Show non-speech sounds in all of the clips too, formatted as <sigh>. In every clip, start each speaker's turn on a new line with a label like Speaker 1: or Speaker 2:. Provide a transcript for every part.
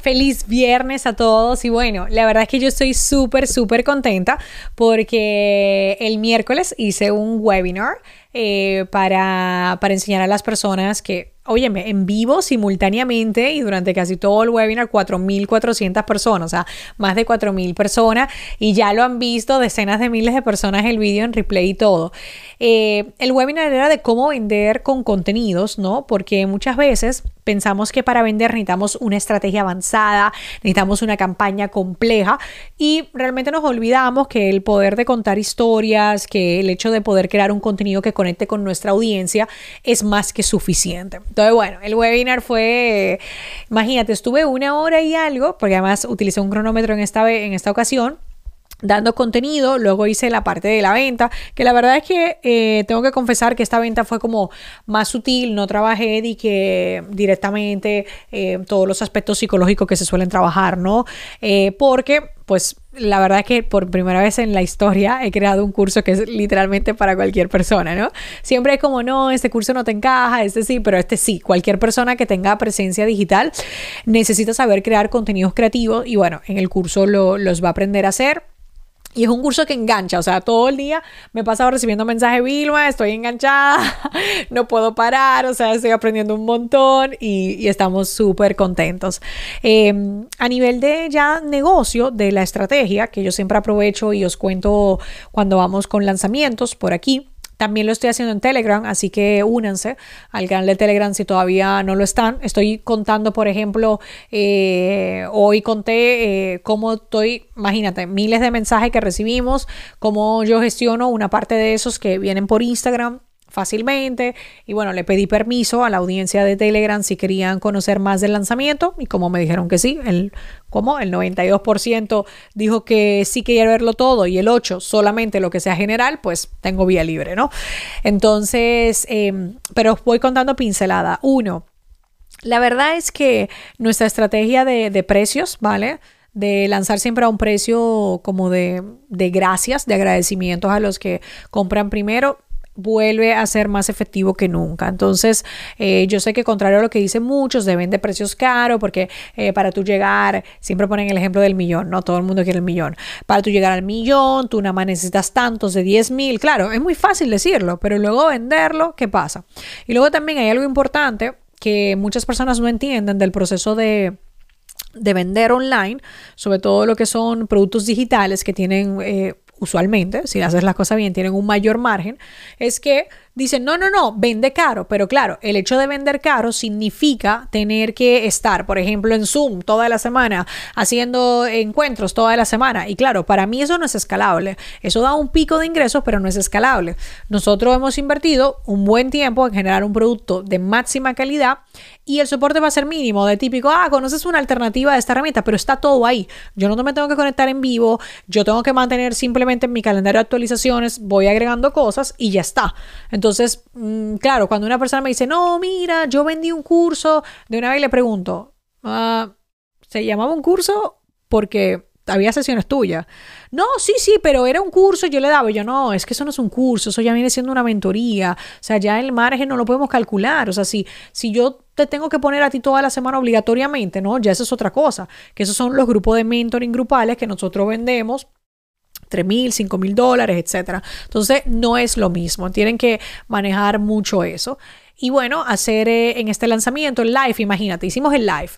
Speaker 1: Feliz viernes a todos. Y bueno, la verdad es que yo estoy súper, súper contenta porque el miércoles hice un webinar eh, para, para enseñar a las personas que óyeme, en vivo simultáneamente y durante casi todo el webinar 4.400 personas, o sea, más de 4.000 personas y ya lo han visto decenas de miles de personas el vídeo en replay y todo. Eh, el webinar era de cómo vender con contenidos, ¿no? Porque muchas veces pensamos que para vender necesitamos una estrategia avanzada, necesitamos una campaña compleja y realmente nos olvidamos que el poder de contar historias, que el hecho de poder crear un contenido que conecte con nuestra audiencia es más que suficiente. Entonces, bueno, el webinar fue, imagínate, estuve una hora y algo, porque además utilicé un cronómetro en esta, en esta ocasión dando contenido, luego hice la parte de la venta, que la verdad es que eh, tengo que confesar que esta venta fue como más sutil, no trabajé de que directamente eh, todos los aspectos psicológicos que se suelen trabajar, ¿no? Eh, porque pues la verdad es que por primera vez en la historia he creado un curso que es literalmente para cualquier persona, ¿no? Siempre es como, no, este curso no te encaja, este sí, pero este sí. Cualquier persona que tenga presencia digital necesita saber crear contenidos creativos y bueno, en el curso lo, los va a aprender a hacer. Y es un curso que engancha, o sea, todo el día me he pasado recibiendo mensajes, Vilma, estoy enganchada, <laughs> no puedo parar, o sea, estoy aprendiendo un montón y, estamos súper contentos. Em, a nivel de ya negocio, de la estrategia, que yo siempre aprovecho y os cuento cuando vamos con lanzamientos por aquí, también lo estoy haciendo en Telegram, así que únanse al canal de Telegram si todavía no lo están. Estoy contando, por ejemplo, eh, hoy conté eh, cómo estoy, imagínate, miles de mensajes que recibimos, cómo yo gestiono una parte de esos que vienen por Instagram fácilmente y bueno, le pedí permiso a la audiencia de Telegram si querían conocer más del lanzamiento y como me dijeron que sí, el, como el 92% dijo que sí quería verlo todo y el 8% solamente lo que sea general, pues tengo vía libre, ¿no? Entonces, em, pero os voy contando pincelada. Uno, la verdad es que nuestra estrategia de, de precios, ¿vale? de lanzar siempre a un precio como de, de, gracias, de agradecimientos a los que compran primero, vuelve a ser más efectivo que nunca. Entonces, eh, yo sé que contrario a lo que dicen muchos, de precios caros porque eh, para tú llegar, siempre ponen el ejemplo del millón, ¿no? Todo el mundo quiere el millón. Para tú llegar al millón, tú nada más necesitas tantos de 10 mil. Claro, es muy fácil decirlo, pero luego venderlo, ¿qué pasa? Y luego también hay algo importante que muchas personas no entienden del proceso de de vender online, sobre todo lo que son productos digitales que tienen eh, usualmente, si haces las cosas bien, tienen un mayor margen, es que dicen, no, no, no, vende caro, pero claro, el hecho de vender caro significa tener que estar, por ejemplo, en Zoom toda la semana, haciendo encuentros toda la semana. Y claro, para mí eso no es escalable. Eso da un pico de ingresos, pero no es escalable. Nosotros hemos invertido un buen tiempo en generar un producto de máxima calidad y el soporte va a ser mínimo, de típico, ah, conoces una alternativa de esta herramienta, pero está todo ahí. Yo no me tengo que conectar en vivo, yo tengo que mantener simplemente en mi calendario de actualizaciones, voy agregando cosas y ya está. Mm, claro, cuando una persona me dice, no, mira, yo vendí un curso, de una vez le pregunto, ah, ¿se llamaba un curso? Porque había sesiones tuyas. No, sí, sí, pero era un curso, yo le daba, yo no, es que eso no es un curso, eso ya viene siendo una mentoría, o sea, ya el margen no lo podemos calcular, o sea, si, si yo te tengo que poner a ti toda la semana obligatoriamente, ¿no? Ya eso es otra cosa, que esos son los grupos de mentoring grupales que nosotros vendemos 3 mil, 5 mil dólares, etcétera. Entonces, no es lo mismo. Tienen que manejar mucho eso. Y bueno, hacer eh, en este lanzamiento el live, imagínate, hicimos el live.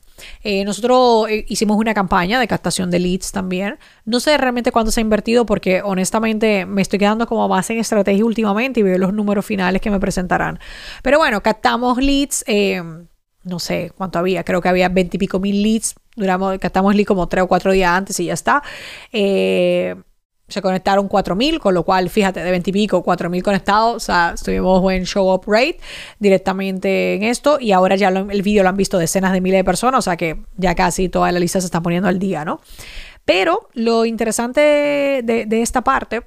Speaker 1: Eh, nosotros eh, hicimos una campaña de captación de leads también. No sé realmente cuánto se ha invertido porque honestamente me estoy quedando como más en estrategia últimamente y veo los números finales que me presentarán. Pero bueno, captamos leads. no sé cuánto había, creo que había 20 y pico mil leads. Duramos, captamos leads como 3 o 4 días antes y ya está. Eh, se conectaron 4.000, con lo cual, fíjate, de 20 y pico, 4.000 conectados, o sea, estuvimos en show up rate directamente en esto y ahora ya el vídeo lo han visto decenas de miles de personas, o sea que ya casi toda la lista se está poniendo al día, ¿no? Pero lo interesante de, esta parte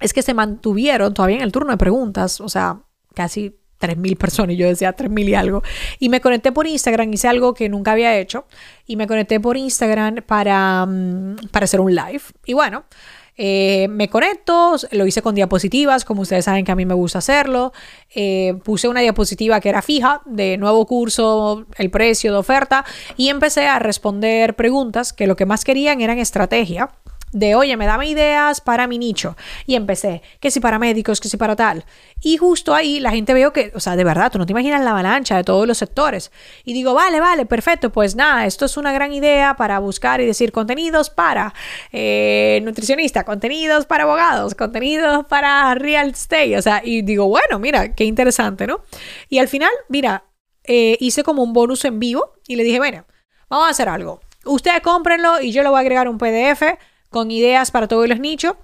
Speaker 1: es que se mantuvieron todavía en el turno de preguntas, o sea, casi 3.000 personas, y yo decía 3.000 y algo. Y me conecté por Instagram, hice algo que nunca había hecho, y me conecté por Instagram para, mm, para hacer un live. Y bueno, eh, me conecto, lo hice con diapositivas, como ustedes saben que a mí me gusta hacerlo. Eh, puse una diapositiva que era fija, de nuevo curso, el precio de oferta, y empecé a responder preguntas que lo que más querían eran estrategia de, oye, me dame ideas para mi nicho. Y empecé, que si para médicos, que si para tal. Y justo ahí la gente veo que, o sea, de verdad, tú no te imaginas la avalancha de todos los sectores. Y digo, vale, vale, perfecto, pues nada, esto es una gran idea para buscar y decir contenidos para eh, nutricionista, contenidos para abogados, contenidos para real estate. O sea, y digo, bueno, mira, qué interesante, ¿no? Y al final, mira, eh, hice como un bonus en vivo y le dije, bueno, vamos a hacer algo. Ustedes cómprenlo y yo le voy a agregar un PDF con ideas para todos los nichos.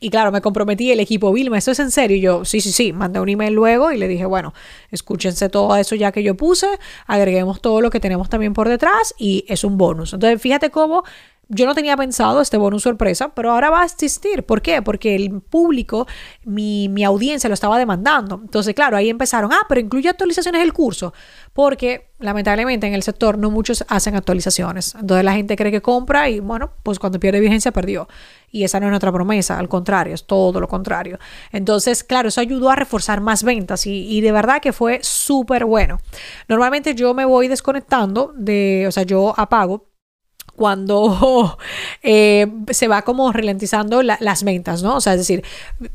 Speaker 1: Y claro, me comprometí el equipo Vilma, ¿esto es en serio? Y yo, sí, sí, sí, mandé un email luego y le dije, bueno, escúchense todo eso ya que yo puse, agreguemos todo lo que tenemos también por detrás y es un bonus. Entonces, fíjate cómo yo no tenía pensado este bonus sorpresa, pero ahora va a existir. ¿Por qué? Porque el público, mi, mi, audiencia lo estaba demandando. Entonces, claro, ahí empezaron, ah, pero incluye actualizaciones del curso, porque lamentablemente en el sector no muchos hacen actualizaciones. Entonces la gente cree que compra y bueno, pues cuando pierde vigencia perdió. Y esa no es nuestra promesa, al contrario, es todo lo contrario. Entonces, claro, eso ayudó a reforzar más ventas y, de verdad que fue súper bueno. Normalmente yo me voy desconectando de, o sea, yo apago cuando eh, se va como ralentizando las ventas, ¿no? O sea, es decir,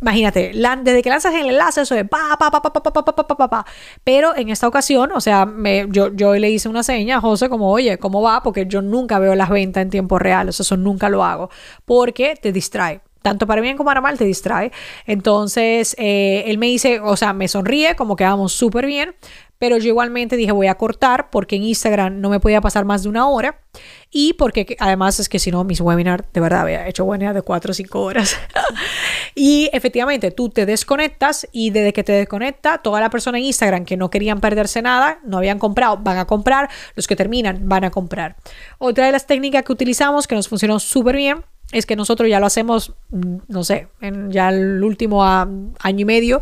Speaker 1: imagínate, desde que lanzas el enlace, eso de pa, pa, pa, pa, pa, pa, pa, pa, pa, Pero en esta ocasión, o sea, me, yo, yo le hice una seña a José como, oye, ¿cómo va? Porque yo nunca veo las ventas en tiempo real, o sea, eso nunca lo hago, porque te distrae tanto para bien como para mal te distrae. Entonces, eh, él me dice, o sea, me sonríe, como que vamos súper bien, pero yo igualmente dije voy a cortar porque en Instagram no me podía pasar más de una hora y porque además es que si no mis webinars de verdad había hecho webinars de 4 o 5 horas. <laughs> Y efectivamente tú te desconectas y desde que te desconecta toda la persona en Instagram que no querían perderse nada no habían comprado van a comprar. Los que terminan van a comprar. Otra de las técnicas que utilizamos que nos funcionó súper bien es que nosotros ya lo hacemos, mm, no sé, en ya el último año y medio,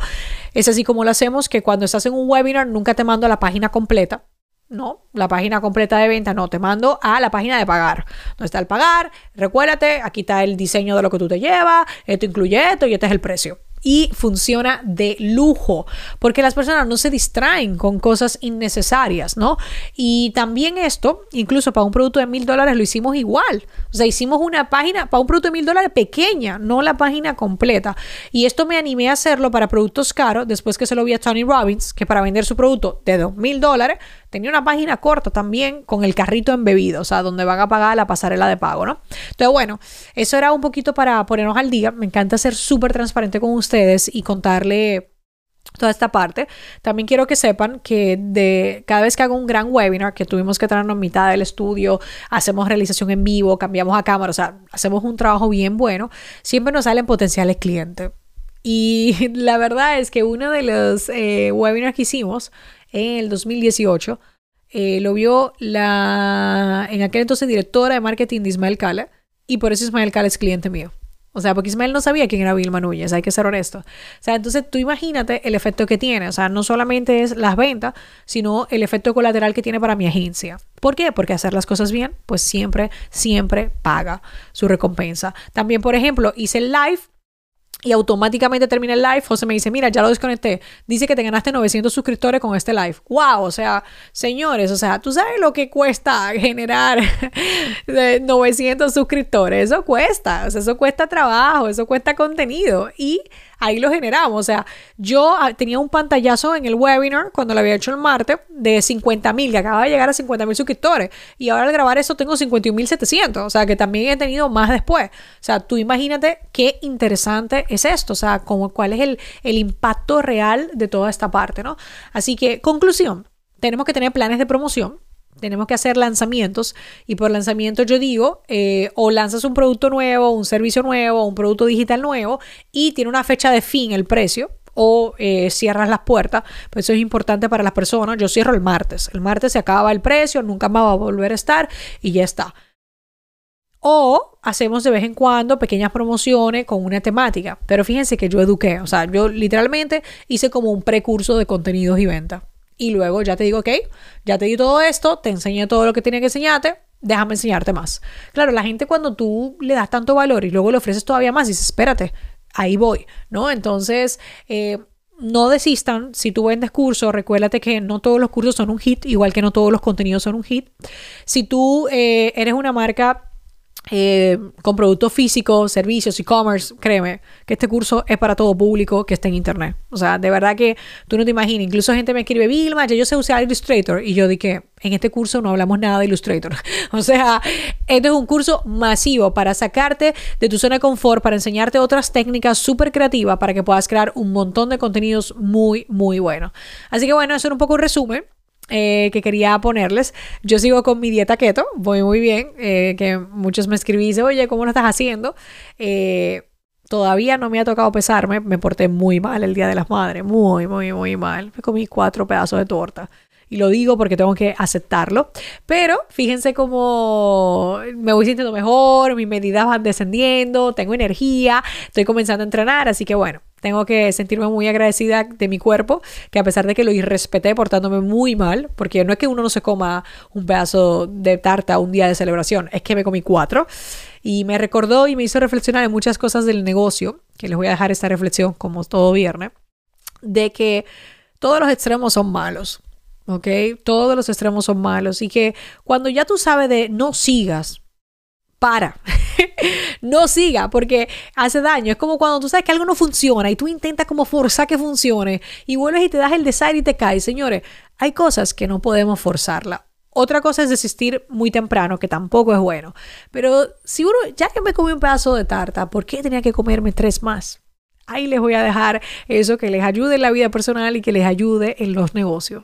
Speaker 1: es así como lo hacemos, que cuando estás en un webinar nunca te mando la página completa, no, la página completa de venta, no, te mando a la página de pagar. Donde está el pagar, recuérdate, aquí está el diseño de lo que tú te llevas, esto incluye esto y este es el precio y funciona de lujo, porque las personas no se distraen con cosas innecesarias, ¿no? Y también esto, incluso para un producto de mil dólares lo hicimos igual, o sea, hicimos una página para un producto de mil dólares pequeña, no la página completa. Y esto me animé a hacerlo para productos caros, después que se lo vi a Tony Robbins, que para vender su producto de dos mil dólares, tenía una página corta también con el carrito embebido, o sea, donde van a pagar la pasarela de pago, ¿no? Entonces, bueno, eso era un poquito para ponernos al día. Me encanta ser súper transparente con ustedes y contarle toda esta parte. También quiero que sepan que de cada vez que hago un gran webinar, que tuvimos que traernos mitad del estudio, hacemos realización en vivo, cambiamos a cámara, o sea, hacemos un trabajo bien bueno, siempre nos salen potenciales clientes. Y <laughs> la verdad es que uno de los eh, webinars que hicimos en el 2018. Eh, lo vio la, en aquel entonces, directora de marketing de Ismael Cala, y por eso Ismael Cala es cliente mío. O sea, porque Ismael no sabía quién era Vilma Núñez, hay que ser honesto. O sea, entonces tú imagínate el efecto que tiene. O sea, no solamente es las ventas, sino el efecto colateral que tiene para mi agencia. ¿Por qué? Porque hacer las cosas bien, pues siempre, siempre paga su recompensa. También, por ejemplo, hice el live y automáticamente termina el live, José me dice, mira, ya lo desconecté. Dice que te ganaste 900 suscriptores con este live. ¡Wow! O sea, señores, o sea, tú sabes lo que cuesta generar <laughs> 900 suscriptores. Eso cuesta, o sea, eso cuesta trabajo, eso cuesta contenido. Y ahí lo generamos. O sea, yo ah, tenía un pantallazo en el webinar cuando lo había hecho el martes de 50 mil, que acaba de llegar a 50 mil suscriptores. Y ahora al grabar eso tengo 51 mil 700. O sea, que también he tenido más después. O sea, tú imagínate qué interesante es esto. O sea, como, cuál es el, el impacto real de toda esta parte, ¿no? Así que, conclusión. Tenemos que tener planes de promoción, tenemos que hacer lanzamientos y por lanzamiento yo digo, eh, o lanzas un producto nuevo, un servicio nuevo, un producto digital nuevo y tiene una fecha de fin el precio o eh, cierras las puertas, pues eso es importante para las personas. Yo cierro el martes, el martes se acaba el precio, nunca más va a volver a estar y ya está. O hacemos de vez en cuando pequeñas promociones con una temática. Pero fíjense que yo eduqué, o sea, yo literalmente hice como un precurso de contenidos y venta. Y luego ya te digo, ok, ya te di todo esto, te enseñé todo lo que tenía que enseñarte, déjame enseñarte más. Claro, la gente cuando tú le das tanto valor y luego le ofreces todavía más, dices, espérate, ahí voy, ¿no? Entonces, eh, no desistan. Si tú vendes cursos, recuérdate que no todos los cursos son un hit, igual que no todos los contenidos son un hit. Si tú eh, eres una marca eh, con productos físicos, servicios, e-commerce, créeme que este curso es para todo público que esté en internet. O sea, de verdad que tú no te imaginas. Incluso gente me escribe, Vilma, yo sé usar Illustrator. Y yo dije, en este curso no hablamos nada de Illustrator. <laughs> o sea, este es un curso masivo para sacarte de tu zona de confort, para enseñarte otras técnicas súper creativas para que puedas crear un montón de contenidos muy, muy buenos. Así que bueno, eso era un poco un resumen. Eh, que quería ponerles. Yo sigo con mi dieta keto, voy muy bien, eh, que muchos me escribís, oye, ¿cómo lo estás haciendo? Eh, todavía no me ha tocado pesarme, me porté muy mal el Día de las Madres, muy, muy, muy mal. Me comí cuatro pedazos de torta. Y lo digo porque tengo que aceptarlo. Pero fíjense cómo me voy sintiendo mejor, mis medidas van descendiendo, tengo energía, estoy comenzando a entrenar, así que bueno, tengo que sentirme muy agradecida de mi cuerpo, que a pesar de que lo irrespeté portándome muy mal, porque no es que uno no se coma un pedazo de tarta un día de celebración, es que me comí cuatro. Y me recordó y me hizo reflexionar en muchas cosas del negocio, que les voy a dejar esta reflexión como todo viernes, de que todos los extremos son malos. ¿Ok? Todos los extremos son malos y que cuando ya tú sabes de no sigas, para. <laughs> no siga porque hace daño. Es como cuando tú sabes que algo no funciona y tú intentas como forzar que funcione y vuelves y te das el desire y te caes. Señores, hay cosas que no podemos forzarla. Otra cosa es desistir muy temprano, que tampoco es bueno. Pero si uno, ya que me comí un pedazo de tarta, ¿por qué tenía que comerme tres más? Ahí les voy a dejar eso que les ayude en la vida personal y que les ayude en los negocios.